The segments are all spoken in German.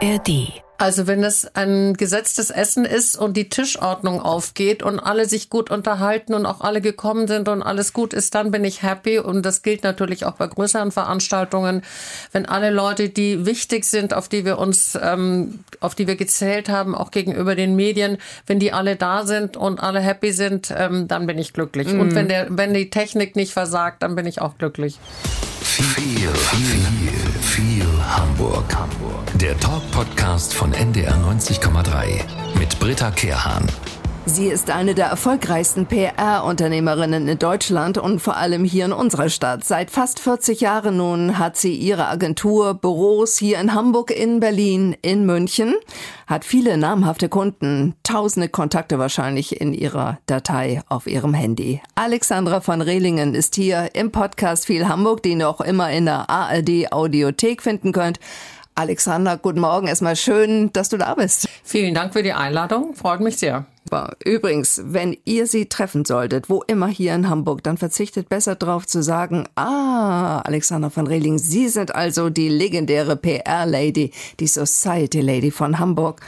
ARD. Also wenn es ein gesetztes Essen ist und die Tischordnung aufgeht und alle sich gut unterhalten und auch alle gekommen sind und alles gut ist, dann bin ich happy. Und das gilt natürlich auch bei größeren Veranstaltungen. Wenn alle Leute, die wichtig sind, auf die wir uns, ähm, auf die wir gezählt haben, auch gegenüber den Medien, wenn die alle da sind und alle happy sind, ähm, dann bin ich glücklich. Mhm. Und wenn der, wenn die Technik nicht versagt, dann bin ich auch glücklich. Viel, viel, viel Hamburg. Hamburg. Der Talk-Podcast von NDR 90,3 mit Britta Kehrhahn. Sie ist eine der erfolgreichsten PR-Unternehmerinnen in Deutschland und vor allem hier in unserer Stadt. Seit fast 40 Jahren nun hat sie ihre Agentur, Büros hier in Hamburg, in Berlin, in München, hat viele namhafte Kunden, tausende Kontakte wahrscheinlich in ihrer Datei auf ihrem Handy. Alexandra von Rehlingen ist hier im Podcast Viel Hamburg, den ihr auch immer in der ARD Audiothek finden könnt. Alexandra, guten Morgen. Erstmal schön, dass du da bist. Vielen Dank für die Einladung. Freut mich sehr. Übrigens, wenn ihr sie treffen solltet, wo immer hier in Hamburg, dann verzichtet besser darauf zu sagen, ah, Alexander von Rehling, Sie sind also die legendäre PR-Lady, die Society-Lady von Hamburg.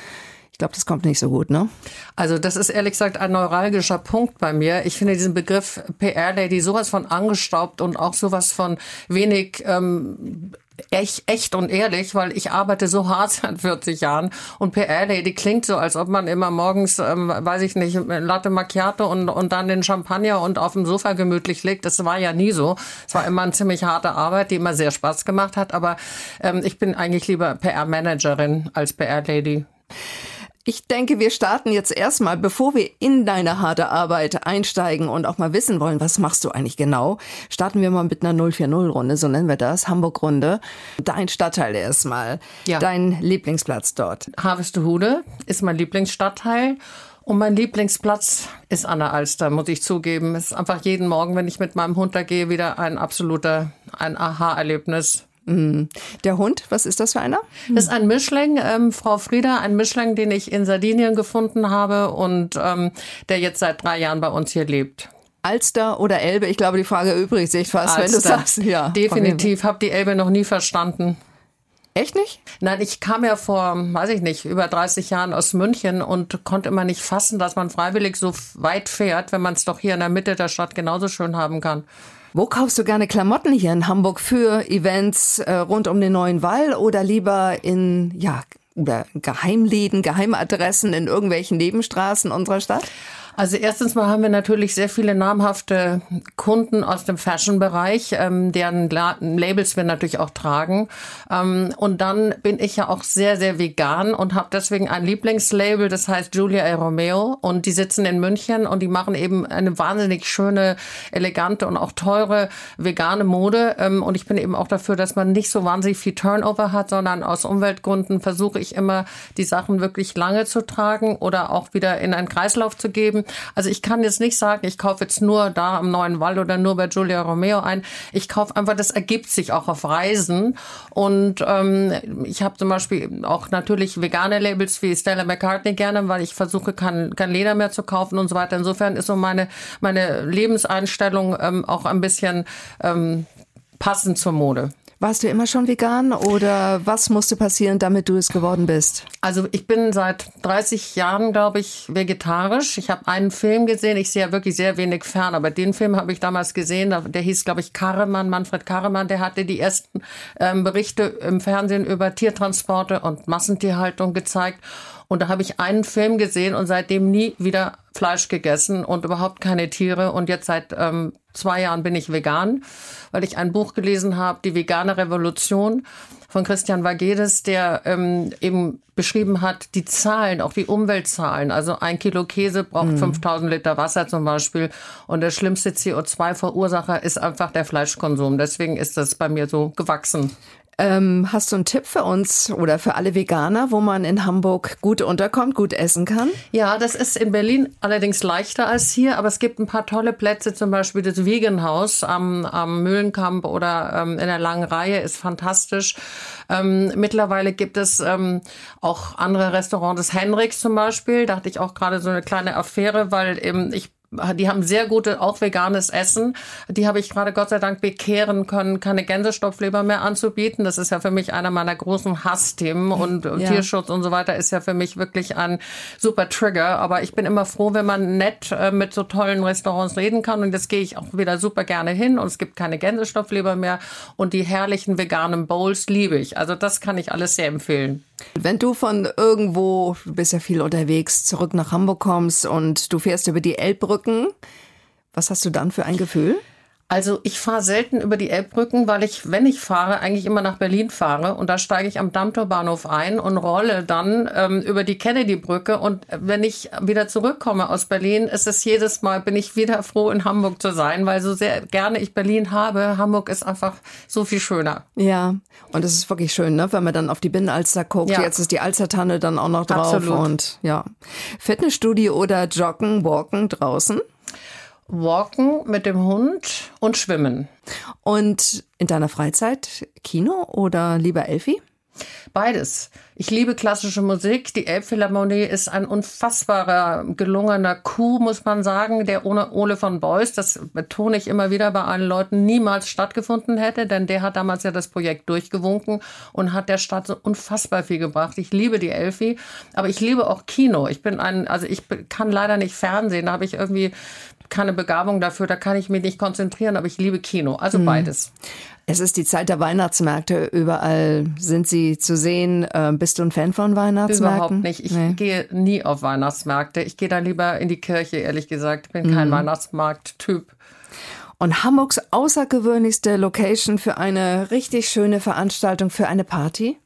Ich glaube, das kommt nicht so gut, ne? Also das ist ehrlich gesagt ein neuralgischer Punkt bei mir. Ich finde diesen Begriff PR-Lady sowas von angestaubt und auch sowas von wenig ähm, echt, echt und ehrlich, weil ich arbeite so hart seit 40 Jahren und PR-Lady klingt so, als ob man immer morgens, ähm, weiß ich nicht, Latte Macchiato und, und dann den Champagner und auf dem Sofa gemütlich liegt. Das war ja nie so. Es war immer eine ziemlich harte Arbeit, die immer sehr Spaß gemacht hat, aber ähm, ich bin eigentlich lieber PR-Managerin als PR-Lady. Ich denke, wir starten jetzt erstmal, bevor wir in deine harte Arbeit einsteigen und auch mal wissen wollen, was machst du eigentlich genau, starten wir mal mit einer 040-Runde, so nennen wir das, Hamburg-Runde. Dein Stadtteil erstmal, ja. dein Lieblingsplatz dort. Harvestehude ist mein Lieblingsstadtteil. Und mein Lieblingsplatz ist an der Alster, muss ich zugeben. Es ist einfach jeden Morgen, wenn ich mit meinem Hund da gehe, wieder ein absoluter, ein Aha-Erlebnis. Mhm. Der Hund, was ist das für einer? Das ist ein Mischling, ähm, Frau Frieda, ein Mischling, den ich in Sardinien gefunden habe und ähm, der jetzt seit drei Jahren bei uns hier lebt. Alster oder Elbe? Ich glaube, die Frage übrigens sich fast, Alster. wenn du sagst. Ja, Definitiv, habe die Elbe noch nie verstanden. Echt nicht? Nein, ich kam ja vor, weiß ich nicht, über 30 Jahren aus München und konnte immer nicht fassen, dass man freiwillig so weit fährt, wenn man es doch hier in der Mitte der Stadt genauso schön haben kann. Wo kaufst du gerne Klamotten hier in Hamburg für Events äh, rund um den neuen Wall oder lieber in ja Geheimläden, Geheimadressen in irgendwelchen Nebenstraßen unserer Stadt? Also erstens mal haben wir natürlich sehr viele namhafte Kunden aus dem Fashion-Bereich, ähm, deren Labels wir natürlich auch tragen. Ähm, und dann bin ich ja auch sehr, sehr vegan und habe deswegen ein Lieblingslabel, das heißt Julia e Romeo. Und die sitzen in München und die machen eben eine wahnsinnig schöne, elegante und auch teure vegane Mode. Ähm, und ich bin eben auch dafür, dass man nicht so wahnsinnig viel Turnover hat, sondern aus Umweltgründen versuche ich immer, die Sachen wirklich lange zu tragen oder auch wieder in einen Kreislauf zu geben. Also ich kann jetzt nicht sagen, ich kaufe jetzt nur da am Neuen Wald oder nur bei Giulia Romeo ein. Ich kaufe einfach, das ergibt sich auch auf Reisen. Und ähm, ich habe zum Beispiel auch natürlich vegane Labels wie Stella McCartney gerne, weil ich versuche, kein, kein Leder mehr zu kaufen und so weiter. Insofern ist so meine, meine Lebenseinstellung ähm, auch ein bisschen ähm, passend zur Mode. Warst du immer schon vegan oder was musste passieren, damit du es geworden bist? Also ich bin seit 30 Jahren, glaube ich, vegetarisch. Ich habe einen Film gesehen, ich sehe ja wirklich sehr wenig fern, aber den Film habe ich damals gesehen, der hieß, glaube ich, Karremann, Manfred Karremann, der hatte die ersten ähm, Berichte im Fernsehen über Tiertransporte und Massentierhaltung gezeigt. Und da habe ich einen Film gesehen und seitdem nie wieder Fleisch gegessen und überhaupt keine Tiere. Und jetzt seit ähm, zwei Jahren bin ich vegan, weil ich ein Buch gelesen habe, Die vegane Revolution von Christian Vagedes, der ähm, eben beschrieben hat, die Zahlen, auch die Umweltzahlen. Also ein Kilo Käse braucht mhm. 5000 Liter Wasser zum Beispiel. Und der schlimmste CO2-Verursacher ist einfach der Fleischkonsum. Deswegen ist das bei mir so gewachsen. Ähm, hast du einen Tipp für uns oder für alle Veganer, wo man in Hamburg gut unterkommt, gut essen kann? Ja, das ist in Berlin allerdings leichter als hier, aber es gibt ein paar tolle Plätze, zum Beispiel das Vegan House am, am Mühlenkamp oder ähm, in der langen Reihe ist fantastisch. Ähm, mittlerweile gibt es ähm, auch andere Restaurants, das Henriks zum Beispiel, da hatte ich auch gerade so eine kleine Affäre, weil eben ich die haben sehr gute, auch veganes Essen. Die habe ich gerade Gott sei Dank bekehren können, keine Gänsestopfleber mehr anzubieten. Das ist ja für mich einer meiner großen Hassthemen und ja. Tierschutz und so weiter ist ja für mich wirklich ein super Trigger. Aber ich bin immer froh, wenn man nett äh, mit so tollen Restaurants reden kann und das gehe ich auch wieder super gerne hin und es gibt keine Gänsestopfleber mehr und die herrlichen veganen Bowls liebe ich. Also das kann ich alles sehr empfehlen. Wenn du von irgendwo, du bist ja viel unterwegs, zurück nach Hamburg kommst und du fährst über die Elbbrücken, was hast du dann für ein Gefühl? Also ich fahre selten über die Elbbrücken, weil ich, wenn ich fahre, eigentlich immer nach Berlin fahre und da steige ich am Dammtorbahnhof ein und rolle dann ähm, über die Kennedy-Brücke und wenn ich wieder zurückkomme aus Berlin, ist es jedes Mal, bin ich wieder froh in Hamburg zu sein, weil so sehr gerne ich Berlin habe, Hamburg ist einfach so viel schöner. Ja, und es ist wirklich schön, ne, wenn man dann auf die Binnenalster guckt. Ja. Jetzt ist die Alstertanne dann auch noch drauf Absolut. und ja. Fitnessstudio oder Joggen, Walken draußen? Walken mit dem Hund und Schwimmen. Und in deiner Freizeit Kino oder lieber Elfi? Beides. Ich liebe klassische Musik. Die Elbphilharmonie ist ein unfassbarer, gelungener Coup, muss man sagen, der ohne Ole von Beuys, das betone ich immer wieder bei allen Leuten, niemals stattgefunden hätte, denn der hat damals ja das Projekt durchgewunken und hat der Stadt so unfassbar viel gebracht. Ich liebe die Elfi, aber ich liebe auch Kino. Ich bin ein, also ich kann leider nicht Fernsehen, da habe ich irgendwie keine Begabung dafür, da kann ich mich nicht konzentrieren, aber ich liebe Kino, also mhm. beides. Es ist die Zeit der Weihnachtsmärkte. Überall sind sie zu sehen. Ähm, bist du ein Fan von Weihnachtsmärkten? Überhaupt nicht. Ich nee. gehe nie auf Weihnachtsmärkte. Ich gehe da lieber in die Kirche, ehrlich gesagt. Ich bin kein mhm. Weihnachtsmarkt-Typ. Und Hamburgs außergewöhnlichste Location für eine richtig schöne Veranstaltung, für eine Party?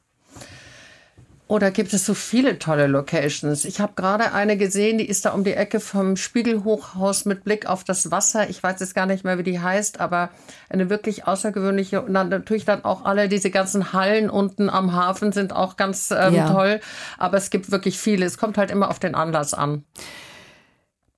Oder gibt es so viele tolle Locations? Ich habe gerade eine gesehen, die ist da um die Ecke vom Spiegelhochhaus mit Blick auf das Wasser. Ich weiß jetzt gar nicht mehr, wie die heißt, aber eine wirklich außergewöhnliche. Und dann natürlich dann auch alle diese ganzen Hallen unten am Hafen sind auch ganz ähm, ja. toll. Aber es gibt wirklich viele. Es kommt halt immer auf den Anlass an.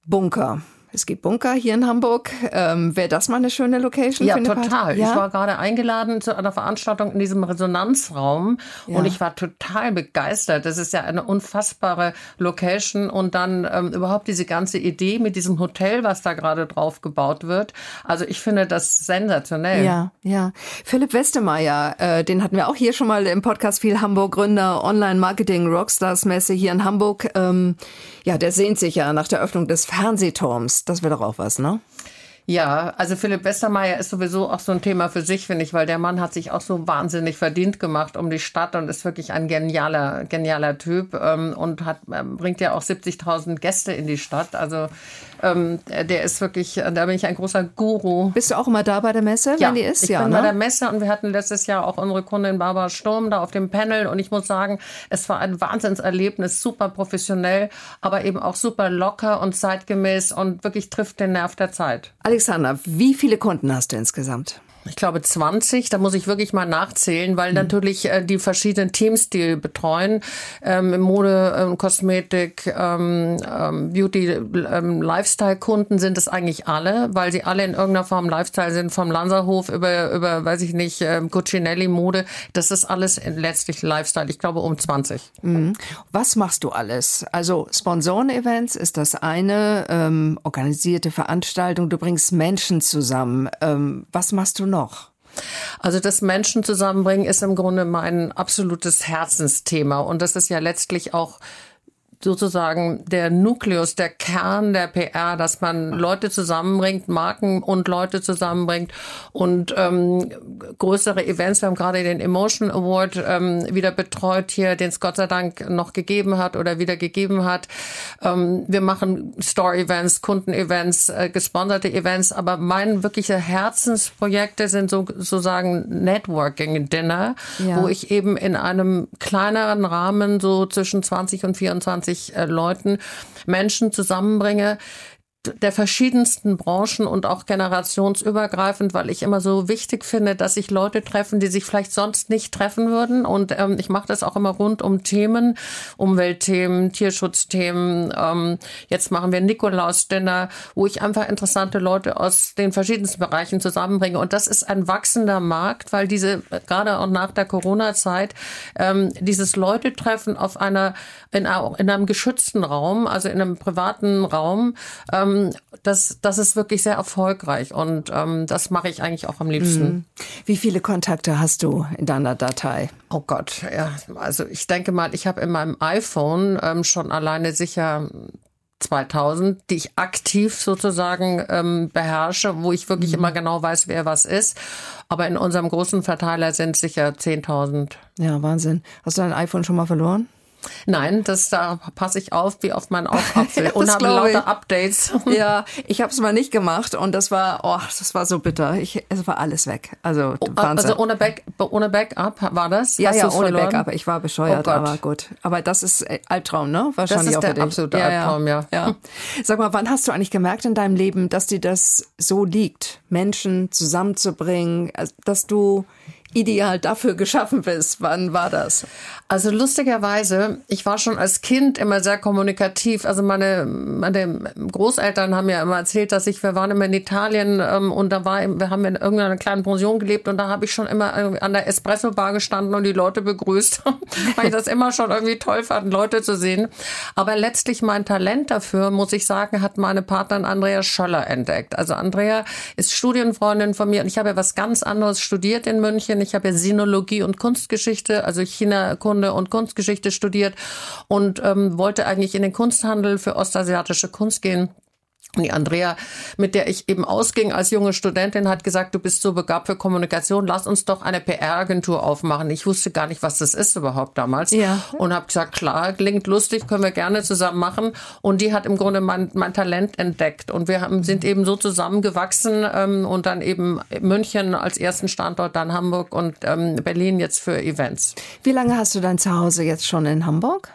Bunker. Es gibt Bunker hier in Hamburg. Ähm, Wäre das mal eine schöne Location? Ja, total. Ja? Ich war gerade eingeladen zu einer Veranstaltung in diesem Resonanzraum ja. und ich war total begeistert. Das ist ja eine unfassbare Location und dann ähm, überhaupt diese ganze Idee mit diesem Hotel, was da gerade drauf gebaut wird. Also ich finde das sensationell. Ja, ja. Philipp Westermeier, äh, den hatten wir auch hier schon mal im Podcast viel Hamburg Gründer Online-Marketing Rockstars Messe hier in Hamburg. Ähm, ja, der sehnt sich ja nach der Öffnung des Fernsehturms. Das wäre doch auch was, ne? Ja, also Philipp Westermeier ist sowieso auch so ein Thema für sich, finde ich, weil der Mann hat sich auch so wahnsinnig verdient gemacht um die Stadt und ist wirklich ein genialer, genialer Typ ähm, und hat, ähm, bringt ja auch 70.000 Gäste in die Stadt. Also ähm, der ist wirklich, da bin ich ein großer Guru. Bist du auch immer da bei der Messe, ja, wenn die ist? Ich ja, bin ne? bei der Messe und wir hatten letztes Jahr auch unsere Kundin Barbara Sturm da auf dem Panel und ich muss sagen, es war ein Wahnsinnserlebnis, super professionell, aber eben auch super locker und zeitgemäß und wirklich trifft den Nerv der Zeit. Alexander, wie viele Kunden hast du insgesamt? Ich glaube 20. Da muss ich wirklich mal nachzählen, weil mhm. natürlich äh, die verschiedenen Teams, die betreuen, ähm, Mode, ähm, Kosmetik, ähm, ähm, Beauty, ähm, Lifestyle-Kunden sind es eigentlich alle, weil sie alle in irgendeiner Form Lifestyle sind, vom Lanzerhof über, über weiß ich nicht, ähm, Cucinelli Mode. Das ist alles letztlich Lifestyle. Ich glaube um 20. Mhm. Was machst du alles? Also Sponsoren-Events ist das eine, ähm, organisierte Veranstaltung, du bringst Menschen zusammen. Was machst du noch? Noch? Also das Menschen zusammenbringen ist im Grunde mein absolutes Herzensthema und das ist ja letztlich auch sozusagen der Nukleus, der Kern der PR, dass man Leute zusammenbringt, Marken und Leute zusammenbringt und ähm, größere Events. Wir haben gerade den Emotion Award ähm, wieder betreut hier, den es Gott sei Dank noch gegeben hat oder wieder gegeben hat. Ähm, wir machen Store-Events, Kunden-Events, äh, gesponserte Events, aber mein wirkliche Herzensprojekte sind so, sozusagen Networking-Dinner, ja. wo ich eben in einem kleineren Rahmen so zwischen 20 und 24 20 äh, Leuten Menschen zusammenbringe, der verschiedensten Branchen und auch generationsübergreifend, weil ich immer so wichtig finde, dass sich Leute treffen, die sich vielleicht sonst nicht treffen würden. Und ähm, ich mache das auch immer rund um Themen, Umweltthemen, Tierschutzthemen. Ähm, jetzt machen wir Nikolaus-Dinner, wo ich einfach interessante Leute aus den verschiedensten Bereichen zusammenbringe. Und das ist ein wachsender Markt, weil diese, gerade auch nach der Corona-Zeit, ähm, dieses Leute treffen auf einer, in, in einem geschützten Raum, also in einem privaten Raum, ähm, das, das ist wirklich sehr erfolgreich und ähm, das mache ich eigentlich auch am liebsten. Mhm. Wie viele Kontakte hast du in deiner Datei? Oh Gott, ja, also ich denke mal, ich habe in meinem iPhone ähm, schon alleine sicher 2000, die ich aktiv sozusagen ähm, beherrsche, wo ich wirklich mhm. immer genau weiß, wer was ist. Aber in unserem großen Verteiler sind sicher 10.000. Ja, Wahnsinn. Hast du dein iPhone schon mal verloren? Nein, das da passe ich auf wie auf meinen Augapfel und habe lauter Updates. ja, ich habe es mal nicht gemacht und das war, oh, das war so bitter. Ich, es war alles weg. Also oh, Wahnsinn. Also ohne, Back, ohne Backup war das? Ja, Hast ja, ohne verloren? Backup. Ich war bescheuert, oh aber gut. Aber das ist äh, Albtraum, ne? Wahrscheinlich das ist auch der absolute ja, Albtraum, ja. ja. Sag mal, wann hast du eigentlich gemerkt in deinem Leben, dass dir das so liegt, Menschen zusammenzubringen, dass du ideal dafür geschaffen bist. Wann war das? Also lustigerweise, ich war schon als Kind immer sehr kommunikativ. Also meine, meine Großeltern haben ja immer erzählt, dass ich, wir waren immer in Italien ähm, und da war, wir haben in irgendeiner kleinen Pension gelebt und da habe ich schon immer an der Espresso-Bar gestanden und die Leute begrüßt, weil ich das immer schon irgendwie toll fand, Leute zu sehen. Aber letztlich mein Talent dafür, muss ich sagen, hat meine Partnerin Andrea Schöller entdeckt. Also Andrea ist Studienfreundin von mir und ich habe ja was ganz anderes studiert in München. Ich habe ja Sinologie und Kunstgeschichte, also China-Kunde und Kunstgeschichte studiert und ähm, wollte eigentlich in den Kunsthandel für ostasiatische Kunst gehen. Die Andrea, mit der ich eben ausging als junge Studentin, hat gesagt, du bist so begabt für Kommunikation, lass uns doch eine PR-Agentur aufmachen. Ich wusste gar nicht, was das ist überhaupt damals. Ja. Und habe gesagt, klar, klingt lustig, können wir gerne zusammen machen. Und die hat im Grunde mein, mein Talent entdeckt. Und wir haben, sind eben so zusammengewachsen ähm, und dann eben München als ersten Standort, dann Hamburg und ähm, Berlin jetzt für Events. Wie lange hast du dein Zuhause jetzt schon in Hamburg?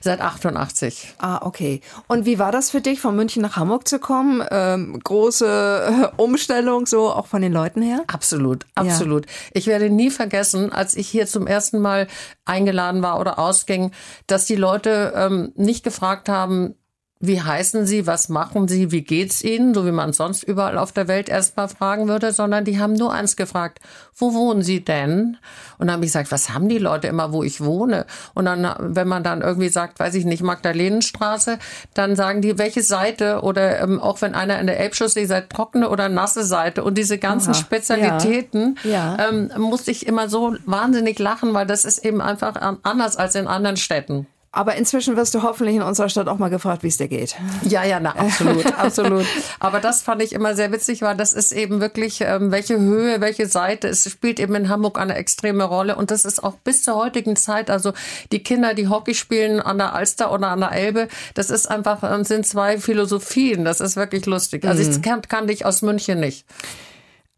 Seit 88. Ah, okay. Und wie war das für dich, von München nach Hamburg zu kommen? Ähm, große äh, Umstellung, so auch von den Leuten her? Absolut, absolut. Ja. Ich werde nie vergessen, als ich hier zum ersten Mal eingeladen war oder ausging, dass die Leute ähm, nicht gefragt haben, wie heißen Sie, was machen Sie, wie geht's Ihnen, so wie man sonst überall auf der Welt erstmal fragen würde, sondern die haben nur eins gefragt, wo wohnen Sie denn? Und dann habe ich gesagt, was haben die Leute immer, wo ich wohne? Und dann, wenn man dann irgendwie sagt, weiß ich nicht, Magdalenenstraße, dann sagen die, welche Seite oder ähm, auch wenn einer in der Elbchaussee sagt, trockene oder nasse Seite und diese ganzen Aha, Spezialitäten, ja, ja. Ähm, musste ich immer so wahnsinnig lachen, weil das ist eben einfach anders als in anderen Städten. Aber inzwischen wirst du hoffentlich in unserer Stadt auch mal gefragt, wie es dir geht. Ja, ja, na, absolut, absolut. Aber das fand ich immer sehr witzig, weil das ist eben wirklich, ähm, welche Höhe, welche Seite. Es spielt eben in Hamburg eine extreme Rolle. Und das ist auch bis zur heutigen Zeit, also die Kinder, die Hockey spielen an der Alster oder an der Elbe, das ist einfach, ähm, sind zwei Philosophien. Das ist wirklich lustig. Also ich mhm. kann, kannte ich aus München nicht.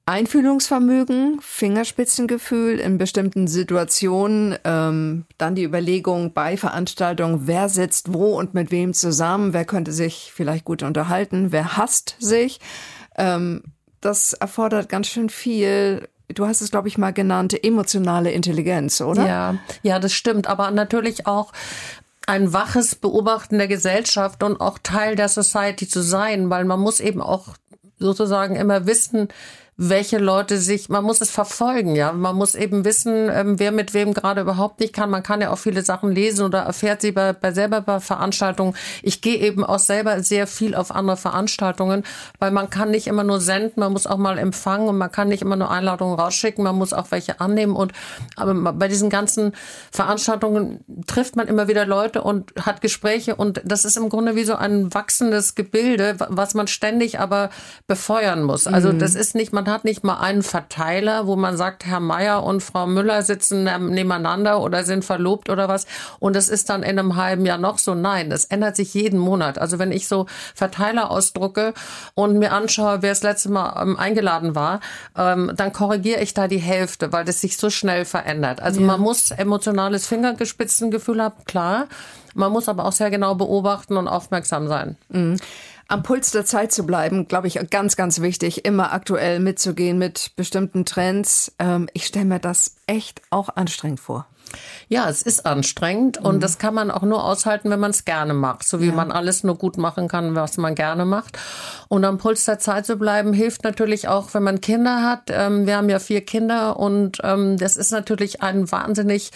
Einfühlungsvermögen, Fingerspitzengefühl in bestimmten Situationen, ähm, dann die Überlegung bei Veranstaltungen, wer sitzt wo und mit wem zusammen, wer könnte sich vielleicht gut unterhalten, wer hasst sich. Ähm, das erfordert ganz schön viel du hast es, glaube ich, mal genannt, emotionale Intelligenz, oder? Ja, ja, das stimmt. Aber natürlich auch ein waches Beobachten der Gesellschaft und auch Teil der Society zu sein, weil man muss eben auch sozusagen immer wissen, welche Leute sich, man muss es verfolgen, ja. Man muss eben wissen, ähm, wer mit wem gerade überhaupt nicht kann. Man kann ja auch viele Sachen lesen oder erfährt sie bei, bei selber bei Veranstaltungen. Ich gehe eben auch selber sehr viel auf andere Veranstaltungen, weil man kann nicht immer nur senden, man muss auch mal empfangen und man kann nicht immer nur Einladungen rausschicken, man muss auch welche annehmen und aber bei diesen ganzen Veranstaltungen trifft man immer wieder Leute und hat Gespräche und das ist im Grunde wie so ein wachsendes Gebilde, was man ständig aber befeuern muss. Also mhm. das ist nicht, man hat nicht mal einen Verteiler, wo man sagt, Herr Meier und Frau Müller sitzen nebeneinander oder sind verlobt oder was. Und es ist dann in einem halben Jahr noch so. Nein, es ändert sich jeden Monat. Also wenn ich so Verteiler ausdrucke und mir anschaue, wer das letzte Mal ähm, eingeladen war, ähm, dann korrigiere ich da die Hälfte, weil das sich so schnell verändert. Also ja. man muss emotionales Fingergespitzengefühl haben, klar. Man muss aber auch sehr genau beobachten und aufmerksam sein. Mhm am Puls der Zeit zu bleiben, glaube ich, ganz, ganz wichtig, immer aktuell mitzugehen mit bestimmten Trends. Ähm, ich stelle mir das echt auch anstrengend vor. Ja, es ist anstrengend mhm. und das kann man auch nur aushalten, wenn man es gerne macht. So wie ja. man alles nur gut machen kann, was man gerne macht. Und am Puls der Zeit zu bleiben, hilft natürlich auch, wenn man Kinder hat. Ähm, wir haben ja vier Kinder und ähm, das ist natürlich ein wahnsinnig,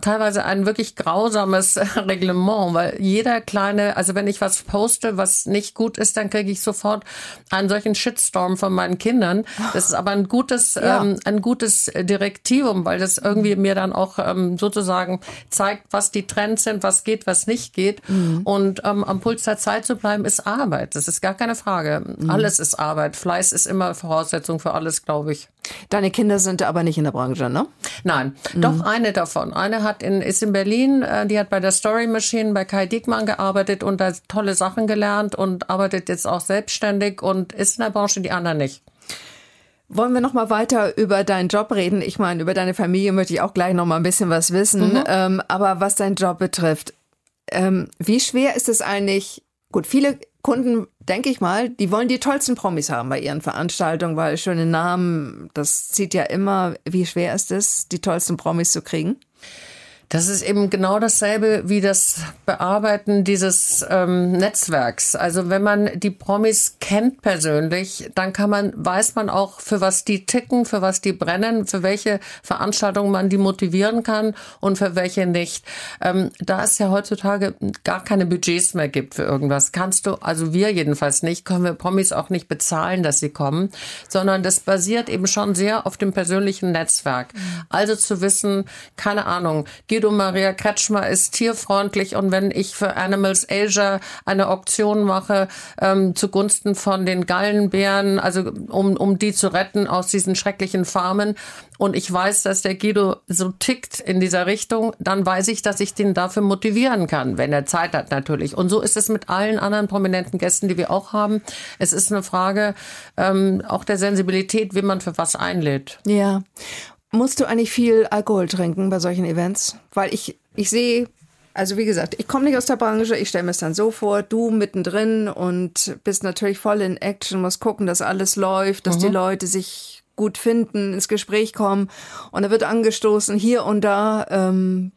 teilweise ein wirklich grausames Reglement, weil jeder kleine, also wenn ich was poste, was nicht gut ist, dann kriege ich sofort einen solchen Shitstorm von meinen Kindern. Das ist aber ein gutes, ja. ähm, ein gutes Direktivum, weil das irgendwie mir dann auch ähm, sozusagen zeigt, was die Trends sind, was geht, was nicht geht. Mhm. Und ähm, am Puls der Zeit zu bleiben, ist Arbeit. Das ist gar keine Frage. Mhm. Alles ist Arbeit. Fleiß ist immer Voraussetzung für alles, glaube ich. Deine Kinder sind aber nicht in der Branche, ne? Nein, mhm. doch eine davon. Eine hat in, ist in Berlin, äh, die hat bei der Story Machine bei Kai Diekmann gearbeitet und da tolle Sachen gelernt und arbeitet jetzt auch selbstständig und ist in der Branche, die anderen nicht. Wollen wir noch mal weiter über deinen Job reden? Ich meine, über deine Familie möchte ich auch gleich noch mal ein bisschen was wissen. Mhm. Ähm, aber was deinen Job betrifft, ähm, wie schwer ist es eigentlich? Gut, viele Kunden, denke ich mal, die wollen die tollsten Promis haben bei ihren Veranstaltungen, weil schöne Namen, das zieht ja immer. Wie schwer ist es, die tollsten Promis zu kriegen? Das ist eben genau dasselbe wie das Bearbeiten dieses ähm, Netzwerks. Also wenn man die Promis kennt persönlich, dann kann man, weiß man auch, für was die ticken, für was die brennen, für welche Veranstaltungen man die motivieren kann und für welche nicht. Ähm, da es ja heutzutage gar keine Budgets mehr gibt für irgendwas, kannst du, also wir jedenfalls nicht, können wir Promis auch nicht bezahlen, dass sie kommen, sondern das basiert eben schon sehr auf dem persönlichen Netzwerk. Also zu wissen, keine Ahnung, Guido Maria Kretschmer ist tierfreundlich und wenn ich für Animals Asia eine Auktion mache ähm, zugunsten von den Gallenbären, also um, um die zu retten aus diesen schrecklichen Farmen und ich weiß, dass der Guido so tickt in dieser Richtung, dann weiß ich, dass ich den dafür motivieren kann, wenn er Zeit hat natürlich. Und so ist es mit allen anderen prominenten Gästen, die wir auch haben. Es ist eine Frage ähm, auch der Sensibilität, wie man für was einlädt. Ja. Musst du eigentlich viel Alkohol trinken bei solchen Events? Weil ich, ich sehe, also wie gesagt, ich komme nicht aus der Branche, ich stelle mir es dann so vor, du mittendrin und bist natürlich voll in Action, musst gucken, dass alles läuft, dass mhm. die Leute sich gut finden, ins Gespräch kommen und da wird angestoßen hier und da. Ähm,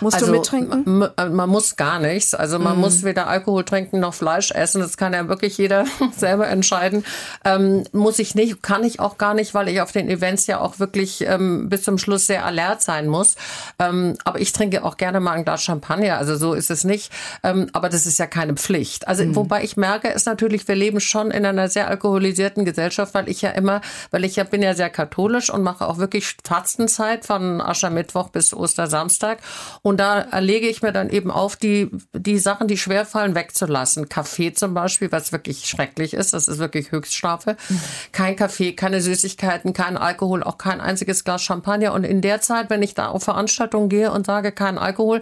musst also, du mittrinken? Man muss gar nichts. Also man mm. muss weder Alkohol trinken noch Fleisch essen. Das kann ja wirklich jeder selber entscheiden. Ähm, muss ich nicht, kann ich auch gar nicht, weil ich auf den Events ja auch wirklich ähm, bis zum Schluss sehr alert sein muss. Ähm, aber ich trinke auch gerne mal ein Glas Champagner. Also so ist es nicht. Ähm, aber das ist ja keine Pflicht. Also mm. wobei ich merke, ist natürlich, wir leben schon in einer sehr alkoholisierten Gesellschaft, weil ich ja immer, weil ich ja bin bin ja sehr katholisch und mache auch wirklich Fastenzeit von Aschermittwoch bis Ostersamstag. Und da lege ich mir dann eben auf, die, die Sachen, die schwerfallen, wegzulassen. Kaffee zum Beispiel, was wirklich schrecklich ist. Das ist wirklich Höchststrafe. Kein Kaffee, keine Süßigkeiten, kein Alkohol, auch kein einziges Glas Champagner. Und in der Zeit, wenn ich da auf Veranstaltungen gehe und sage kein Alkohol,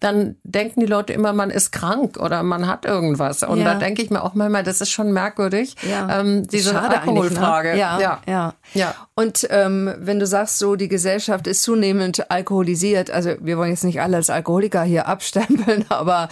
dann denken die Leute immer, man ist krank oder man hat irgendwas. Und ja. da denke ich mir auch manchmal, das ist schon merkwürdig, ja. ähm, diese Schade ne? Alkoholfrage. Ne? Ja, ja. ja. Ja. Und ähm, wenn du sagst, so die Gesellschaft ist zunehmend alkoholisiert, also wir wollen jetzt nicht alle als Alkoholiker hier abstempeln, aber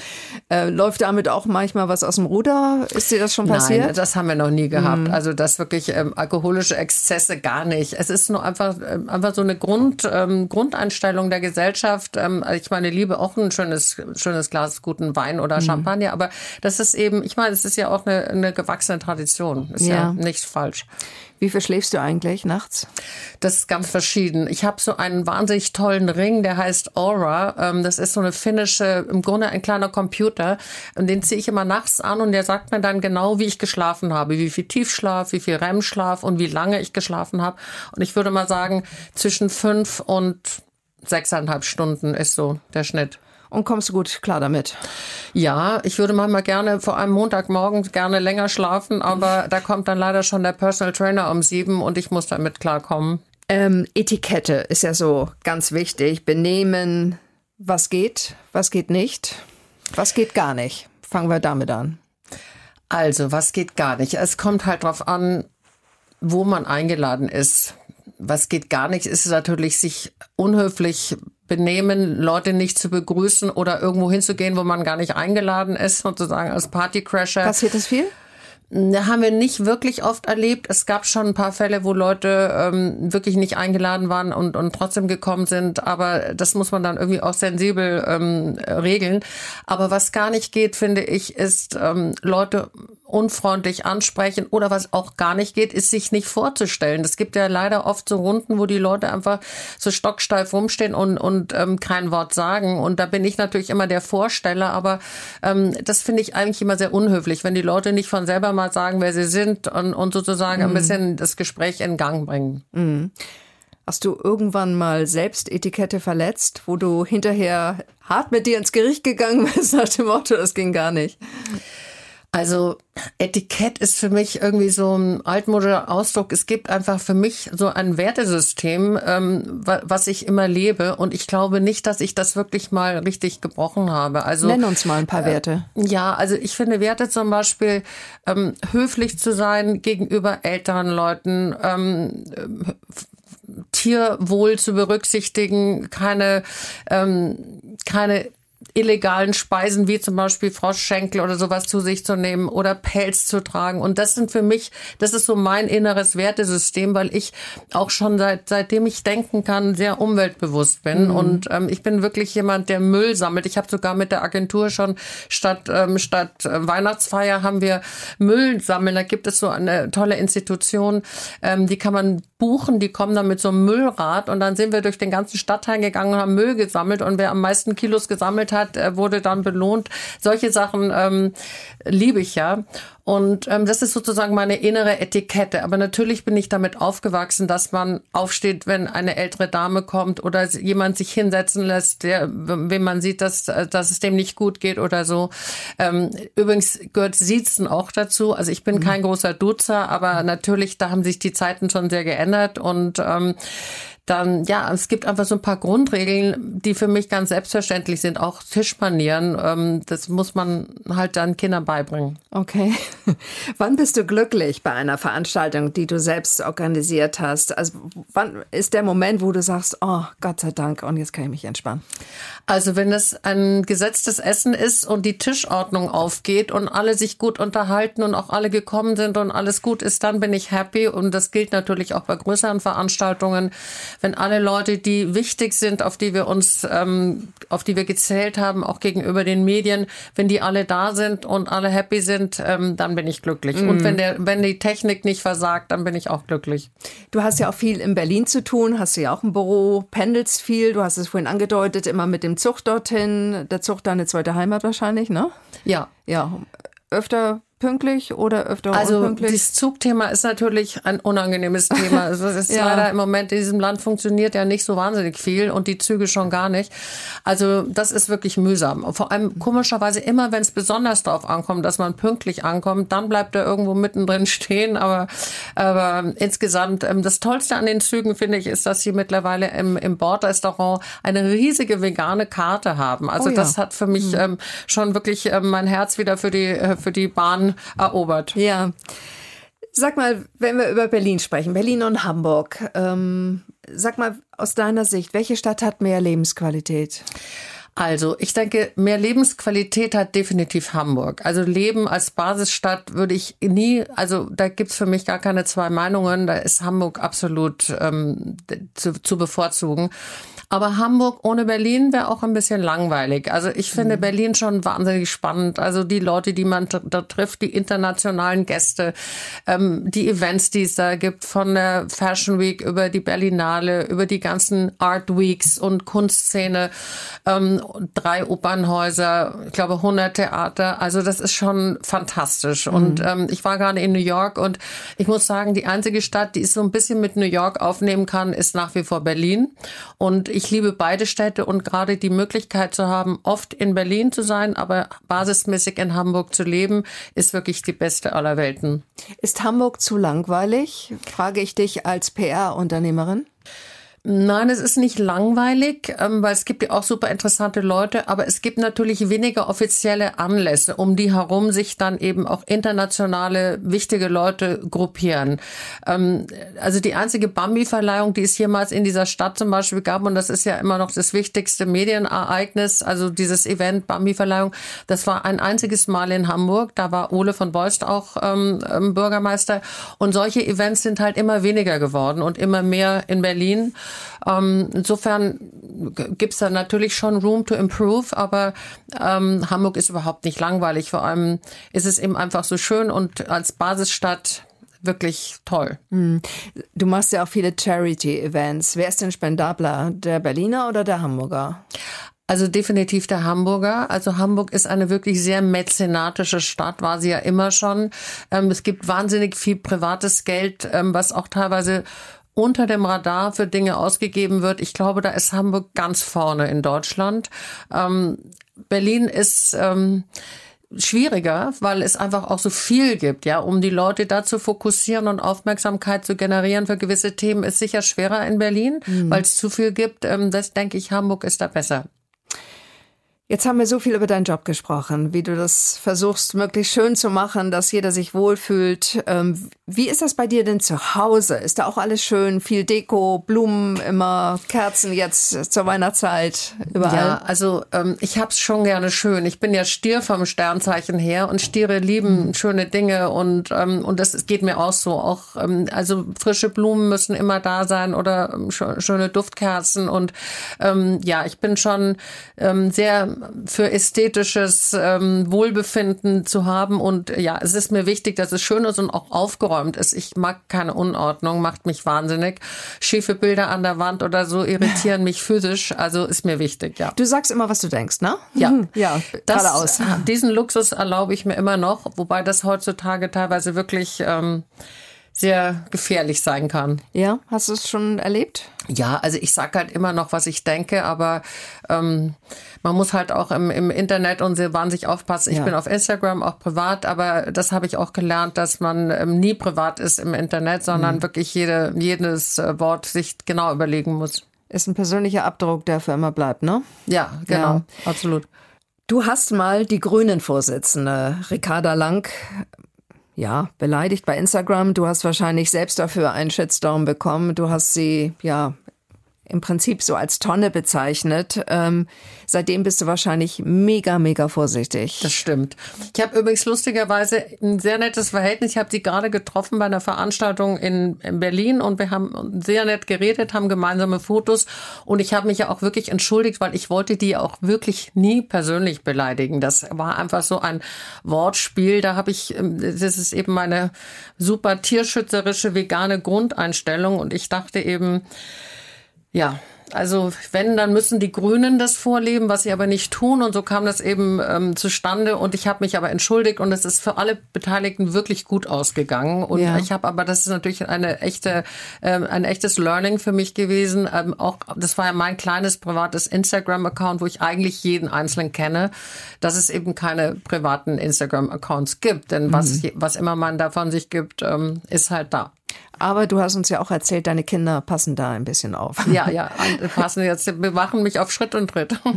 äh, läuft damit auch manchmal was aus dem Ruder? Ist dir das schon passiert? Nein, das haben wir noch nie gehabt. Mhm. Also das wirklich ähm, alkoholische Exzesse gar nicht. Es ist nur einfach äh, einfach so eine Grund ähm, Grundeinstellung der Gesellschaft. Ähm, ich meine, liebe auch ein schönes schönes Glas guten Wein oder mhm. Champagner, aber das ist eben, ich meine, es ist ja auch eine, eine gewachsene Tradition. Ist ja, ja nicht falsch. Wie viel schläfst du eigentlich nachts? Das ist ganz verschieden. Ich habe so einen wahnsinnig tollen Ring, der heißt Aura. Ähm, das ist so eine finnische, im Grunde ein kleiner Computer. Und den ziehe ich immer nachts an und der sagt mir dann genau, wie ich geschlafen habe, wie viel Tiefschlaf, wie viel REM-Schlaf und wie lange ich geschlafen habe. Und ich würde mal sagen, zwischen fünf und sechseinhalb Stunden ist so der Schnitt. Und kommst du gut klar damit? Ja, ich würde manchmal gerne, vor allem Montagmorgen, gerne länger schlafen, aber da kommt dann leider schon der Personal Trainer um sieben und ich muss damit klarkommen. Ähm, Etikette ist ja so ganz wichtig. Benehmen, was geht, was geht nicht, was geht gar nicht. Fangen wir damit an. Also, was geht gar nicht? Es kommt halt drauf an, wo man eingeladen ist. Was geht gar nicht, ist natürlich sich unhöflich benehmen, Leute nicht zu begrüßen oder irgendwo hinzugehen, wo man gar nicht eingeladen ist, sozusagen als Partycrasher. Passiert das viel? Haben wir nicht wirklich oft erlebt. Es gab schon ein paar Fälle, wo Leute ähm, wirklich nicht eingeladen waren und, und trotzdem gekommen sind. Aber das muss man dann irgendwie auch sensibel ähm, regeln. Aber was gar nicht geht, finde ich, ist ähm, Leute unfreundlich ansprechen oder was auch gar nicht geht, ist sich nicht vorzustellen. Es gibt ja leider oft so Runden, wo die Leute einfach so stocksteif rumstehen und, und ähm, kein Wort sagen. Und da bin ich natürlich immer der Vorsteller, aber ähm, das finde ich eigentlich immer sehr unhöflich, wenn die Leute nicht von selber mal sagen, wer sie sind und, und sozusagen mhm. ein bisschen das Gespräch in Gang bringen. Mhm. Hast du irgendwann mal selbst Etikette verletzt, wo du hinterher hart mit dir ins Gericht gegangen bist nach dem Motto, das ging gar nicht? Also Etikett ist für mich irgendwie so ein altmodischer Ausdruck. Es gibt einfach für mich so ein Wertesystem, ähm, was ich immer lebe. Und ich glaube nicht, dass ich das wirklich mal richtig gebrochen habe. Also Nenn uns mal ein paar Werte. Äh, ja, also ich finde Werte zum Beispiel, ähm, höflich zu sein gegenüber älteren Leuten, ähm, Tierwohl zu berücksichtigen, keine, ähm, keine illegalen Speisen wie zum Beispiel Froschschenkel oder sowas zu sich zu nehmen oder Pelz zu tragen. Und das sind für mich, das ist so mein inneres Wertesystem, weil ich auch schon seit seitdem ich denken kann sehr umweltbewusst bin mhm. und ähm, ich bin wirklich jemand, der Müll sammelt. Ich habe sogar mit der Agentur schon statt ähm, statt äh, Weihnachtsfeier haben wir Müll sammeln. Da gibt es so eine tolle Institution, ähm, die kann man buchen. Die kommen dann mit so einem Müllrad und dann sind wir durch den ganzen Stadtteil gegangen und haben Müll gesammelt und wer am meisten Kilos gesammelt hat hat, wurde dann belohnt. Solche Sachen ähm, liebe ich ja. Und ähm, das ist sozusagen meine innere Etikette. Aber natürlich bin ich damit aufgewachsen, dass man aufsteht, wenn eine ältere Dame kommt oder jemand sich hinsetzen lässt, der, wenn man sieht, dass, dass es dem nicht gut geht oder so. Ähm, übrigens gehört Siezen auch dazu. Also ich bin mhm. kein großer Duzer, aber natürlich, da haben sich die Zeiten schon sehr geändert und ähm, dann, ja, es gibt einfach so ein paar Grundregeln, die für mich ganz selbstverständlich sind, auch Tischmanieren. Ähm, das muss man halt dann Kindern beibringen. Okay. wann bist du glücklich bei einer Veranstaltung, die du selbst organisiert hast? Also wann ist der Moment, wo du sagst, oh, Gott sei Dank, und jetzt kann ich mich entspannen? Also wenn es ein gesetztes Essen ist und die Tischordnung aufgeht und alle sich gut unterhalten und auch alle gekommen sind und alles gut ist, dann bin ich happy. Und das gilt natürlich auch bei größeren Veranstaltungen wenn alle Leute, die wichtig sind, auf die wir uns, ähm, auf die wir gezählt haben, auch gegenüber den Medien, wenn die alle da sind und alle happy sind, ähm, dann bin ich glücklich. Mhm. Und wenn der, wenn die Technik nicht versagt, dann bin ich auch glücklich. Du hast ja auch viel in Berlin zu tun, hast du ja auch ein Büro, pendelst viel, du hast es vorhin angedeutet, immer mit dem Zug dorthin, der Zug deine zweite Heimat wahrscheinlich, ne? Ja. Ja. Öfter pünktlich oder öfter also unpünktlich? Also das Zugthema ist natürlich ein unangenehmes Thema. Also es ist ja. leider im Moment in diesem Land funktioniert ja nicht so wahnsinnig viel und die Züge schon gar nicht. Also das ist wirklich mühsam. Vor allem komischerweise immer, wenn es besonders darauf ankommt, dass man pünktlich ankommt, dann bleibt er irgendwo mittendrin stehen. Aber, aber insgesamt ähm, das Tollste an den Zügen finde ich ist, dass sie mittlerweile im, im Bordrestaurant eine riesige vegane Karte haben. Also oh ja. das hat für mich mhm. ähm, schon wirklich ähm, mein Herz wieder für die äh, für die Bahn erobert. Ja. Sag mal, wenn wir über Berlin sprechen, Berlin und Hamburg, ähm, sag mal aus deiner Sicht, welche Stadt hat mehr Lebensqualität? Also, ich denke, mehr Lebensqualität hat definitiv Hamburg. Also Leben als Basisstadt würde ich nie, also da gibt's für mich gar keine zwei Meinungen. Da ist Hamburg absolut ähm, zu, zu bevorzugen. Aber Hamburg ohne Berlin wäre auch ein bisschen langweilig. Also ich finde mhm. Berlin schon wahnsinnig spannend. Also die Leute, die man da trifft, die internationalen Gäste, ähm, die Events, die es da gibt, von der Fashion Week über die Berlinale, über die ganzen Art Weeks und Kunstszene, ähm, drei Opernhäuser, ich glaube 100 Theater. Also das ist schon fantastisch. Mhm. Und ähm, ich war gerade in New York und ich muss sagen, die einzige Stadt, die es so ein bisschen mit New York aufnehmen kann, ist nach wie vor Berlin. Und ich liebe beide Städte und gerade die Möglichkeit zu haben, oft in Berlin zu sein, aber basismäßig in Hamburg zu leben, ist wirklich die beste aller Welten. Ist Hamburg zu langweilig? Frage ich dich als PR-Unternehmerin. Nein, es ist nicht langweilig, ähm, weil es gibt ja auch super interessante Leute, aber es gibt natürlich weniger offizielle Anlässe, um die herum sich dann eben auch internationale wichtige Leute gruppieren. Ähm, also die einzige Bambi-Verleihung, die es jemals in dieser Stadt zum Beispiel gab, und das ist ja immer noch das wichtigste Medienereignis, also dieses Event Bambi-Verleihung, das war ein einziges Mal in Hamburg. Da war Ole von Beust auch ähm, ähm Bürgermeister. Und solche Events sind halt immer weniger geworden und immer mehr in Berlin. Ähm, insofern gibt's da natürlich schon Room to improve, aber ähm, Hamburg ist überhaupt nicht langweilig. Vor allem ist es eben einfach so schön und als Basisstadt wirklich toll. Hm. Du machst ja auch viele Charity-Events. Wer ist denn spendabler, der Berliner oder der Hamburger? Also definitiv der Hamburger. Also Hamburg ist eine wirklich sehr mäzenatische Stadt, war sie ja immer schon. Ähm, es gibt wahnsinnig viel privates Geld, ähm, was auch teilweise unter dem Radar für Dinge ausgegeben wird. Ich glaube, da ist Hamburg ganz vorne in Deutschland. Ähm, Berlin ist ähm, schwieriger, weil es einfach auch so viel gibt, ja, um die Leute da zu fokussieren und Aufmerksamkeit zu generieren für gewisse Themen ist sicher schwerer in Berlin, mhm. weil es zu viel gibt. Ähm, das denke ich, Hamburg ist da besser. Jetzt haben wir so viel über deinen Job gesprochen, wie du das versuchst, möglichst schön zu machen, dass jeder sich wohlfühlt. Ähm, wie ist das bei dir denn zu Hause? Ist da auch alles schön? Viel Deko, Blumen immer, Kerzen jetzt zur Weihnachtszeit, überall? Ja, also ähm, ich hab's schon gerne schön. Ich bin ja Stier vom Sternzeichen her und Stiere lieben schöne Dinge und, ähm, und das geht mir auch so. Auch, ähm, also frische Blumen müssen immer da sein oder ähm, schöne Duftkerzen und ähm, ja, ich bin schon ähm, sehr für ästhetisches ähm, Wohlbefinden zu haben. Und ja, es ist mir wichtig, dass es schön ist und auch aufgeräumt ist. Ich mag keine Unordnung, macht mich wahnsinnig. Schiefe Bilder an der Wand oder so irritieren mich physisch. Also ist mir wichtig, ja. Du sagst immer, was du denkst, ne? Ja. Ja, geradeaus. Diesen Luxus erlaube ich mir immer noch, wobei das heutzutage teilweise wirklich ähm, sehr gefährlich sein kann. Ja, hast du es schon erlebt? Ja, also ich sag halt immer noch, was ich denke, aber ähm, man muss halt auch im, im Internet und sie wahnsinnig aufpassen. Ich ja. bin auf Instagram auch privat, aber das habe ich auch gelernt, dass man ähm, nie privat ist im Internet, sondern mhm. wirklich jede, jedes äh, Wort sich genau überlegen muss. Ist ein persönlicher Abdruck, der für immer bleibt, ne? Ja, genau, ja. absolut. Du hast mal die Grünen-Vorsitzende Ricarda Lang ja, beleidigt bei Instagram. Du hast wahrscheinlich selbst dafür einen Shitstorm bekommen. Du hast sie, ja, im Prinzip so als Tonne bezeichnet. Ähm, seitdem bist du wahrscheinlich mega, mega vorsichtig. Das stimmt. Ich habe übrigens lustigerweise ein sehr nettes Verhältnis. Ich habe sie gerade getroffen bei einer Veranstaltung in, in, Berlin und wir haben sehr nett geredet, haben gemeinsame Fotos und ich habe mich ja auch wirklich entschuldigt, weil ich wollte die auch wirklich nie persönlich beleidigen. Das war einfach so ein Wortspiel. Da habe ich, ähm, das ist eben meine super tierschützerische vegane Grundeinstellung und ich dachte eben, ja, also wenn, dann müssen die Grünen das vorleben, was sie aber nicht tun. Und so kam das eben ähm, zustande. Und ich habe mich aber entschuldigt und es ist für alle Beteiligten wirklich gut ausgegangen. Und ja. ich habe aber, das ist natürlich eine echte, ähm, ein echtes Learning für mich gewesen. Ähm, auch das war ja mein kleines privates Instagram-Account, wo ich eigentlich jeden Einzelnen kenne, dass es eben keine privaten Instagram-Accounts gibt. Denn was, mhm. was immer man davon sich gibt, ähm, ist halt da. Aber du hast uns ja auch erzählt, deine Kinder passen da ein bisschen auf. Ja, ja, passen jetzt, wir machen mich auf Schritt und Tritt.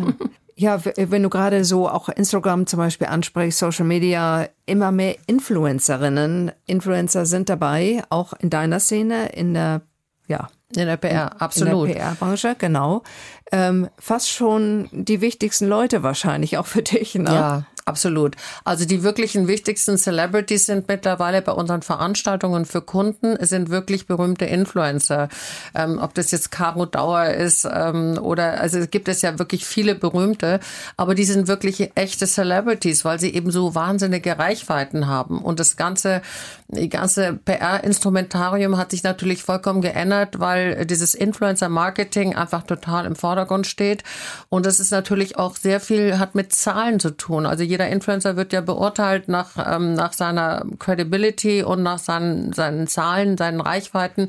Ja, wenn du gerade so auch Instagram zum Beispiel ansprichst, Social Media, immer mehr Influencerinnen, Influencer sind dabei, auch in deiner Szene, in der, ja. In der PR, absolut. In der PR-Branche, genau. Ähm, fast schon die wichtigsten Leute wahrscheinlich, auch für dich, ne? Ja, Absolut. Also die wirklichen wichtigsten Celebrities sind mittlerweile bei unseren Veranstaltungen für Kunden, sind wirklich berühmte Influencer. Ähm, ob das jetzt Caro Dauer ist ähm, oder, also es gibt es ja wirklich viele berühmte, aber die sind wirklich echte Celebrities, weil sie eben so wahnsinnige Reichweiten haben. Und das ganze, die ganze PR-Instrumentarium hat sich natürlich vollkommen geändert, weil dieses Influencer-Marketing einfach total im Vordergrund steht. Und das ist natürlich auch sehr viel, hat mit Zahlen zu tun. Also jeder Influencer wird ja beurteilt nach, ähm, nach seiner Credibility und nach seinen, seinen Zahlen, seinen Reichweiten.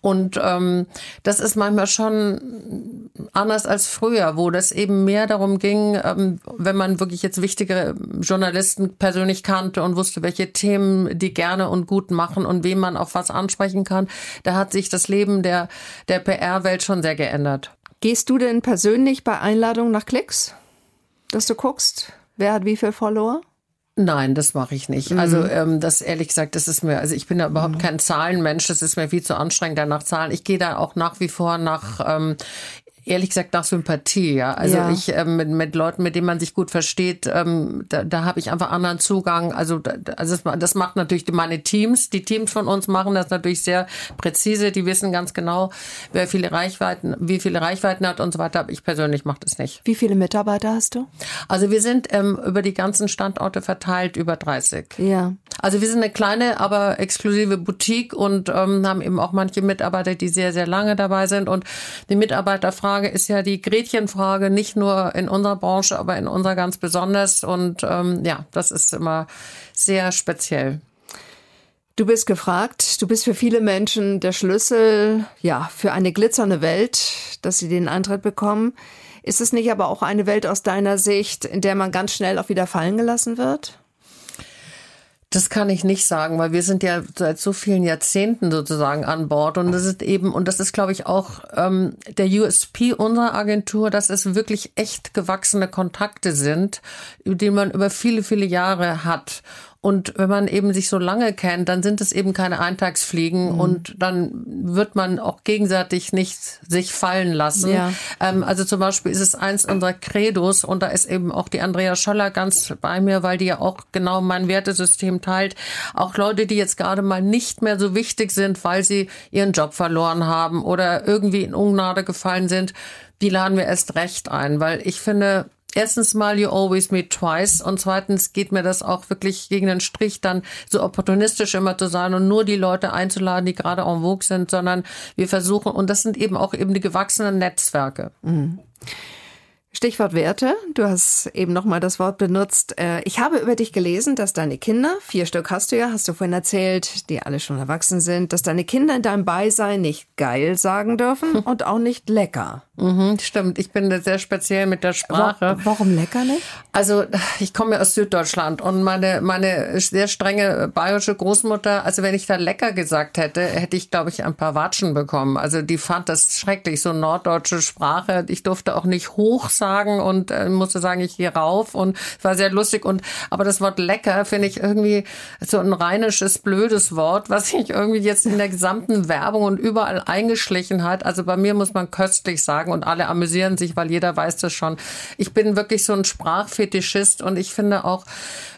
Und ähm, das ist manchmal schon anders als früher, wo das eben mehr darum ging, ähm, wenn man wirklich jetzt wichtige Journalisten persönlich kannte und wusste, welche Themen die gerne und gut machen und wem man auf was ansprechen kann. Da hat sich das Leben der, der PR-Welt schon sehr geändert. Gehst du denn persönlich bei Einladungen nach Klicks, dass du guckst, wer hat wie viel Follower? Nein, das mache ich nicht. Mhm. Also ähm, das ehrlich gesagt, das ist mir, also ich bin da überhaupt mhm. kein Zahlenmensch, das ist mir viel zu anstrengend, da nach Zahlen. Ich gehe da auch nach wie vor nach ähm, ehrlich gesagt nach Sympathie. Ja, also ja. ich ähm, mit, mit Leuten, mit denen man sich gut versteht, ähm, da, da habe ich einfach anderen Zugang. Also, da, also das, das macht natürlich meine Teams. Die Teams von uns machen das natürlich sehr präzise. Die wissen ganz genau, wer viele Reichweiten, wie viele Reichweiten hat und so weiter. Aber ich persönlich mache das nicht. Wie viele Mitarbeiter hast du? Also wir sind ähm, über die ganzen Standorte verteilt über 30. Ja. Also wir sind eine kleine, aber exklusive Boutique und ähm, haben eben auch manche Mitarbeiter, die sehr, sehr lange dabei sind. Und die Mitarbeiter fragen Frage ist ja die Gretchenfrage, nicht nur in unserer Branche, aber in unserer ganz besonders. Und ähm, ja, das ist immer sehr speziell. Du bist gefragt, du bist für viele Menschen der Schlüssel, ja, für eine glitzernde Welt, dass sie den Eintritt bekommen. Ist es nicht aber auch eine Welt aus deiner Sicht, in der man ganz schnell auch wieder fallen gelassen wird? Das kann ich nicht sagen, weil wir sind ja seit so vielen Jahrzehnten sozusagen an Bord und das ist eben und das ist, glaube ich, auch ähm, der USP unserer Agentur, dass es wirklich echt gewachsene Kontakte sind, die man über viele, viele Jahre hat und wenn man eben sich so lange kennt, dann sind es eben keine Eintagsfliegen mhm. und dann wird man auch gegenseitig nicht sich fallen lassen. Ja. Ähm, also zum Beispiel ist es eins unserer Credos und da ist eben auch die Andrea Scholler ganz bei mir, weil die ja auch genau mein Wertesystem teilt. Auch Leute, die jetzt gerade mal nicht mehr so wichtig sind, weil sie ihren Job verloren haben oder irgendwie in Ungnade gefallen sind, die laden wir erst recht ein, weil ich finde, erstens mal you always meet twice und zweitens geht mir das auch wirklich gegen den Strich, dann so opportunistisch immer zu sein und nur die Leute einzuladen, die gerade en vogue sind, sondern wir versuchen, und das sind eben auch eben die gewachsenen Netzwerke. Mhm. Stichwort Werte. Du hast eben nochmal das Wort benutzt. Äh, ich habe über dich gelesen, dass deine Kinder, vier Stück hast du ja, hast du vorhin erzählt, die alle schon erwachsen sind, dass deine Kinder in deinem Beisein nicht geil sagen dürfen und auch nicht lecker. Mhm, stimmt. Ich bin sehr speziell mit der Sprache. Warum lecker nicht? Also ich komme aus Süddeutschland und meine meine sehr strenge bayerische Großmutter, also wenn ich da lecker gesagt hätte, hätte ich glaube ich ein paar Watschen bekommen. Also die fand das schrecklich, so norddeutsche Sprache. Ich durfte auch nicht hoch sagen und äh, musste sagen, ich gehe rauf und war sehr lustig und aber das Wort lecker finde ich irgendwie so ein rheinisches blödes Wort, was sich irgendwie jetzt in der gesamten Werbung und überall eingeschlichen hat. Also bei mir muss man köstlich sagen sagen und alle amüsieren sich, weil jeder weiß das schon. Ich bin wirklich so ein Sprachfetischist und ich finde auch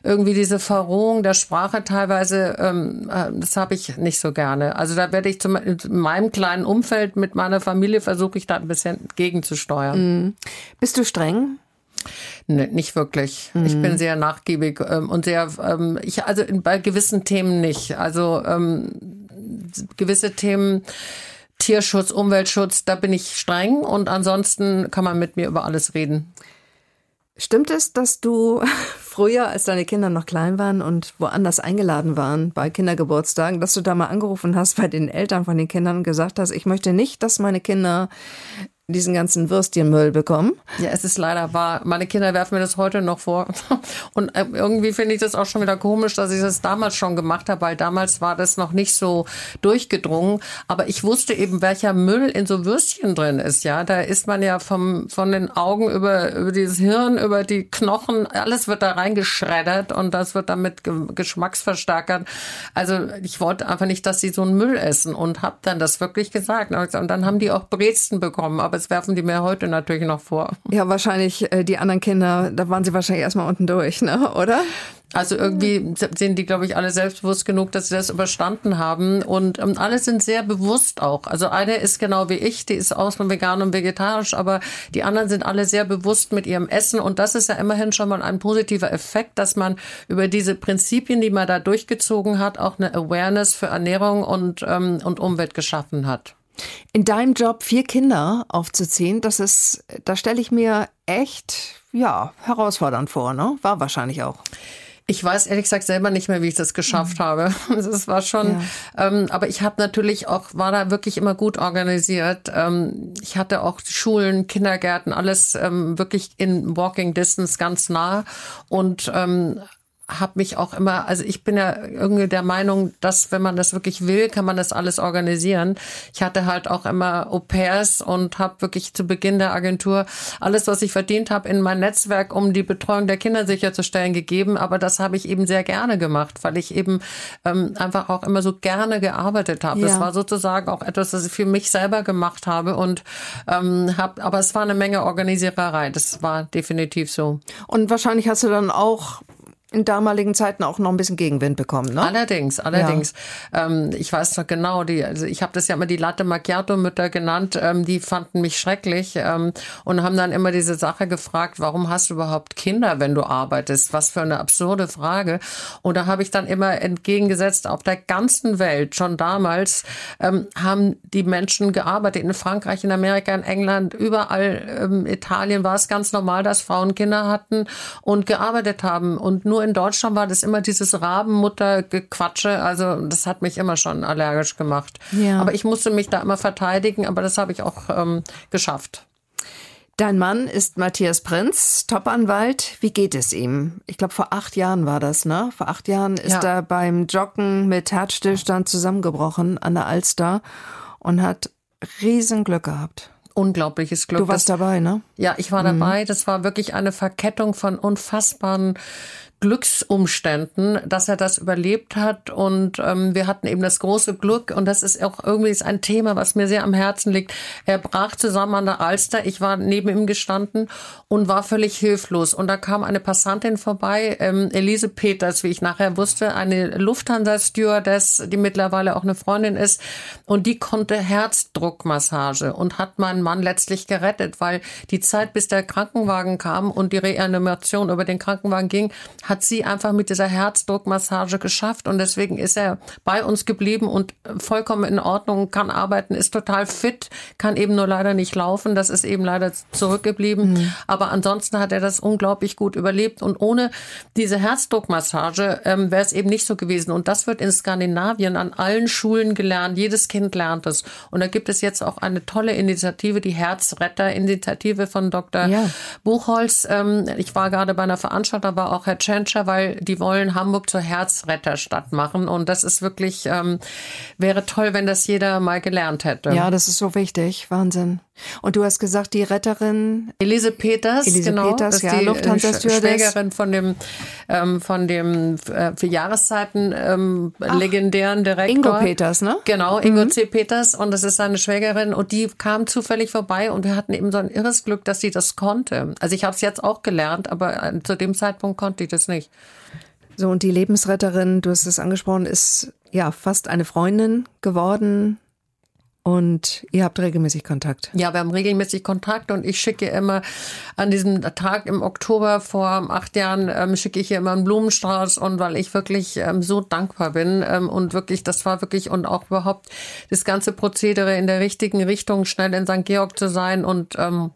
irgendwie diese Verrohung der Sprache teilweise, ähm, äh, das habe ich nicht so gerne. Also da werde ich zum, in meinem kleinen Umfeld mit meiner Familie versuche ich da ein bisschen gegenzusteuern. Mhm. Bist du streng? Nee, nicht wirklich. Mhm. Ich bin sehr nachgiebig ähm, und sehr, ähm, ich, also bei gewissen Themen nicht. Also ähm, gewisse Themen Tierschutz, Umweltschutz, da bin ich streng und ansonsten kann man mit mir über alles reden. Stimmt es, dass du früher, als deine Kinder noch klein waren und woanders eingeladen waren bei Kindergeburtstagen, dass du da mal angerufen hast bei den Eltern von den Kindern und gesagt hast, ich möchte nicht, dass meine Kinder diesen ganzen Würstchenmüll bekommen. Ja, es ist leider wahr. Meine Kinder werfen mir das heute noch vor. Und äh, irgendwie finde ich das auch schon wieder komisch, dass ich das damals schon gemacht habe, weil damals war das noch nicht so durchgedrungen. Aber ich wusste eben, welcher Müll in so Würstchen drin ist. Ja, da ist man ja vom, von den Augen über, über dieses Hirn, über die Knochen, alles wird da reingeschreddert und das wird dann mit Geschmacksverstärkern. Also ich wollte einfach nicht, dass sie so einen Müll essen und habe dann das wirklich gesagt. Und dann haben die auch Brezen bekommen. Aber das werfen die mir heute natürlich noch vor. Ja, wahrscheinlich äh, die anderen Kinder, da waren sie wahrscheinlich erstmal unten durch, ne? oder? Also irgendwie sind die, glaube ich, alle selbstbewusst genug, dass sie das überstanden haben. Und ähm, alle sind sehr bewusst auch. Also eine ist genau wie ich, die ist aus von vegan und vegetarisch, aber die anderen sind alle sehr bewusst mit ihrem Essen. Und das ist ja immerhin schon mal ein positiver Effekt, dass man über diese Prinzipien, die man da durchgezogen hat, auch eine Awareness für Ernährung und, ähm, und Umwelt geschaffen hat. In deinem Job vier Kinder aufzuziehen, das ist, da stelle ich mir echt, ja, herausfordernd vor, ne? War wahrscheinlich auch. Ich weiß ehrlich gesagt selber nicht mehr, wie ich das geschafft mhm. habe. Das war schon, ja. ähm, aber ich habe natürlich auch, war da wirklich immer gut organisiert. Ähm, ich hatte auch Schulen, Kindergärten, alles ähm, wirklich in Walking Distance ganz nah und ähm, habe mich auch immer, also ich bin ja irgendwie der Meinung, dass wenn man das wirklich will, kann man das alles organisieren. Ich hatte halt auch immer Au pairs und habe wirklich zu Beginn der Agentur alles, was ich verdient habe, in mein Netzwerk, um die Betreuung der Kinder sicherzustellen, gegeben. Aber das habe ich eben sehr gerne gemacht, weil ich eben ähm, einfach auch immer so gerne gearbeitet habe. Ja. Das war sozusagen auch etwas, das ich für mich selber gemacht habe und ähm, habe, aber es war eine Menge Organisiererei. Das war definitiv so. Und wahrscheinlich hast du dann auch in damaligen Zeiten auch noch ein bisschen Gegenwind bekommen, ne? Allerdings, allerdings. Ja. Ähm, ich weiß noch genau, die, also ich habe das ja immer die Latte Macchiato-Mütter genannt, ähm, die fanden mich schrecklich ähm, und haben dann immer diese Sache gefragt, warum hast du überhaupt Kinder, wenn du arbeitest? Was für eine absurde Frage. Und da habe ich dann immer entgegengesetzt, auf der ganzen Welt, schon damals, ähm, haben die Menschen gearbeitet. In Frankreich, in Amerika, in England, überall, ähm, Italien war es ganz normal, dass Frauen Kinder hatten und gearbeitet haben. Und nur nur in Deutschland war das immer dieses Rabenmutter-Gequatsche. Also das hat mich immer schon allergisch gemacht. Ja. Aber ich musste mich da immer verteidigen, aber das habe ich auch ähm, geschafft. Dein Mann ist Matthias Prinz, Topanwalt. Wie geht es ihm? Ich glaube, vor acht Jahren war das, ne? Vor acht Jahren ist ja. er beim Joggen mit Herzstillstand zusammengebrochen an der Alster und hat riesen Glück gehabt unglaubliches Glück. Du warst das, dabei, ne? Ja, ich war mhm. dabei. Das war wirklich eine Verkettung von unfassbaren Glücksumständen, dass er das überlebt hat. Und ähm, wir hatten eben das große Glück, und das ist auch irgendwie ein Thema, was mir sehr am Herzen liegt. Er brach zusammen an der Alster. Ich war neben ihm gestanden und war völlig hilflos. Und da kam eine Passantin vorbei, ähm, Elise Peters, wie ich nachher wusste, eine Lufthansa-Stewardess, die mittlerweile auch eine Freundin ist. Und die konnte Herzdruckmassage und hat meinen Mann letztlich gerettet, weil die Zeit, bis der Krankenwagen kam und die Reanimation über den Krankenwagen ging, hat sie einfach mit dieser Herzdruckmassage geschafft und deswegen ist er bei uns geblieben und vollkommen in Ordnung, kann arbeiten, ist total fit, kann eben nur leider nicht laufen. Das ist eben leider zurückgeblieben. Mhm. Aber ansonsten hat er das unglaublich gut überlebt und ohne diese Herzdruckmassage ähm, wäre es eben nicht so gewesen. Und das wird in Skandinavien an allen Schulen gelernt. Jedes Kind lernt es. Und da gibt es jetzt auch eine tolle Initiative, die Herzretter-Initiative von Dr. Ja. Buchholz. Ähm, ich war gerade bei einer Veranstaltung, da war auch Herr Chen Tschentscher, weil die wollen Hamburg zur Herzretterstadt machen. Und das ist wirklich, ähm, wäre toll, wenn das jeder mal gelernt hätte. Ja, das ist so wichtig. Wahnsinn. Und du hast gesagt, die Retterin Elise Peters, Elise genau, Peters, ja, die Lufthansa Schwägerin von dem ähm, von dem äh, für Jahreszeiten ähm, Ach, legendären Direktor Ingo Peters, ne? Genau, Ingo mhm. C. Peters und das ist seine Schwägerin und die kam zufällig vorbei und wir hatten eben so ein irres Glück, dass sie das konnte. Also ich habe es jetzt auch gelernt, aber äh, zu dem Zeitpunkt konnte ich das nicht. So und die Lebensretterin, du hast es angesprochen, ist ja fast eine Freundin geworden und ihr habt regelmäßig Kontakt? Ja, wir haben regelmäßig Kontakt und ich schicke immer an diesem Tag im Oktober vor acht Jahren, ähm, schicke ich ihr immer einen Blumenstrauß und weil ich wirklich ähm, so dankbar bin ähm, und wirklich, das war wirklich und auch überhaupt das ganze Prozedere in der richtigen Richtung, schnell in St. Georg zu sein und ähm,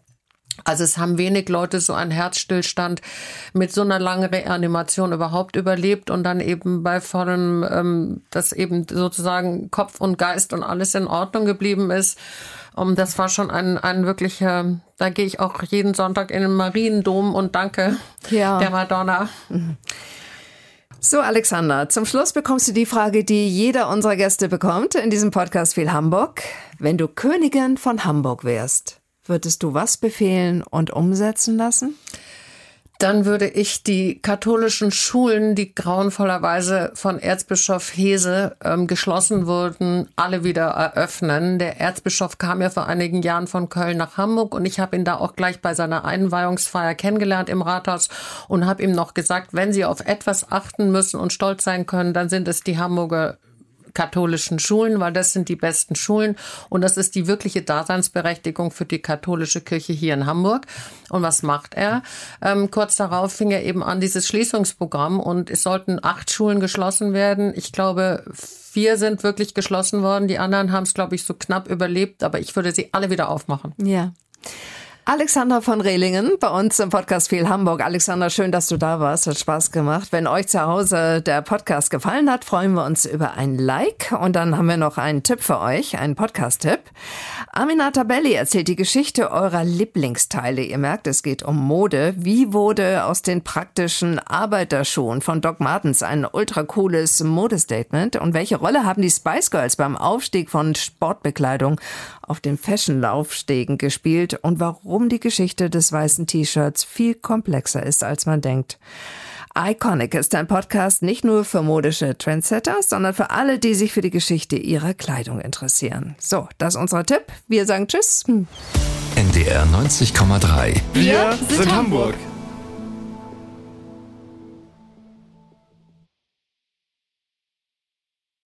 also es haben wenig Leute so einen Herzstillstand mit so einer langen Reanimation überhaupt überlebt und dann eben bei vollem, ähm, dass eben sozusagen Kopf und Geist und alles in Ordnung geblieben ist. Und das war schon ein, ein wirklicher, da gehe ich auch jeden Sonntag in den Mariendom und danke ja. der Madonna. So, Alexander, zum Schluss bekommst du die Frage, die jeder unserer Gäste bekommt in diesem Podcast viel Hamburg. Wenn du Königin von Hamburg wärst, Würdest du was befehlen und umsetzen lassen? Dann würde ich die katholischen Schulen, die grauenvollerweise von Erzbischof Hese ähm, geschlossen wurden, alle wieder eröffnen. Der Erzbischof kam ja vor einigen Jahren von Köln nach Hamburg und ich habe ihn da auch gleich bei seiner Einweihungsfeier kennengelernt im Rathaus und habe ihm noch gesagt, wenn Sie auf etwas achten müssen und stolz sein können, dann sind es die Hamburger katholischen Schulen, weil das sind die besten Schulen und das ist die wirkliche Daseinsberechtigung für die katholische Kirche hier in Hamburg. Und was macht er? Ähm, kurz darauf fing er eben an, dieses Schließungsprogramm und es sollten acht Schulen geschlossen werden. Ich glaube, vier sind wirklich geschlossen worden. Die anderen haben es, glaube ich, so knapp überlebt, aber ich würde sie alle wieder aufmachen. Ja. Alexander von Rehlingen bei uns im Podcast Viel Hamburg. Alexander, schön, dass du da warst. Hat Spaß gemacht. Wenn euch zu Hause der Podcast gefallen hat, freuen wir uns über ein Like. Und dann haben wir noch einen Tipp für euch, einen Podcast-Tipp. Aminata Belli erzählt die Geschichte eurer Lieblingsteile. Ihr merkt, es geht um Mode. Wie wurde aus den praktischen Arbeiterschuhen von Doc Martens ein ultra cooles Modestatement? Und welche Rolle haben die Spice Girls beim Aufstieg von Sportbekleidung auf den Fashion-Laufstegen gespielt? Und warum die Geschichte des weißen T-Shirts viel komplexer ist, als man denkt. Iconic ist ein Podcast nicht nur für modische Trendsetters, sondern für alle, die sich für die Geschichte ihrer Kleidung interessieren. So, das ist unser Tipp. Wir sagen Tschüss. NDR 90,3. Wir sind Hamburg.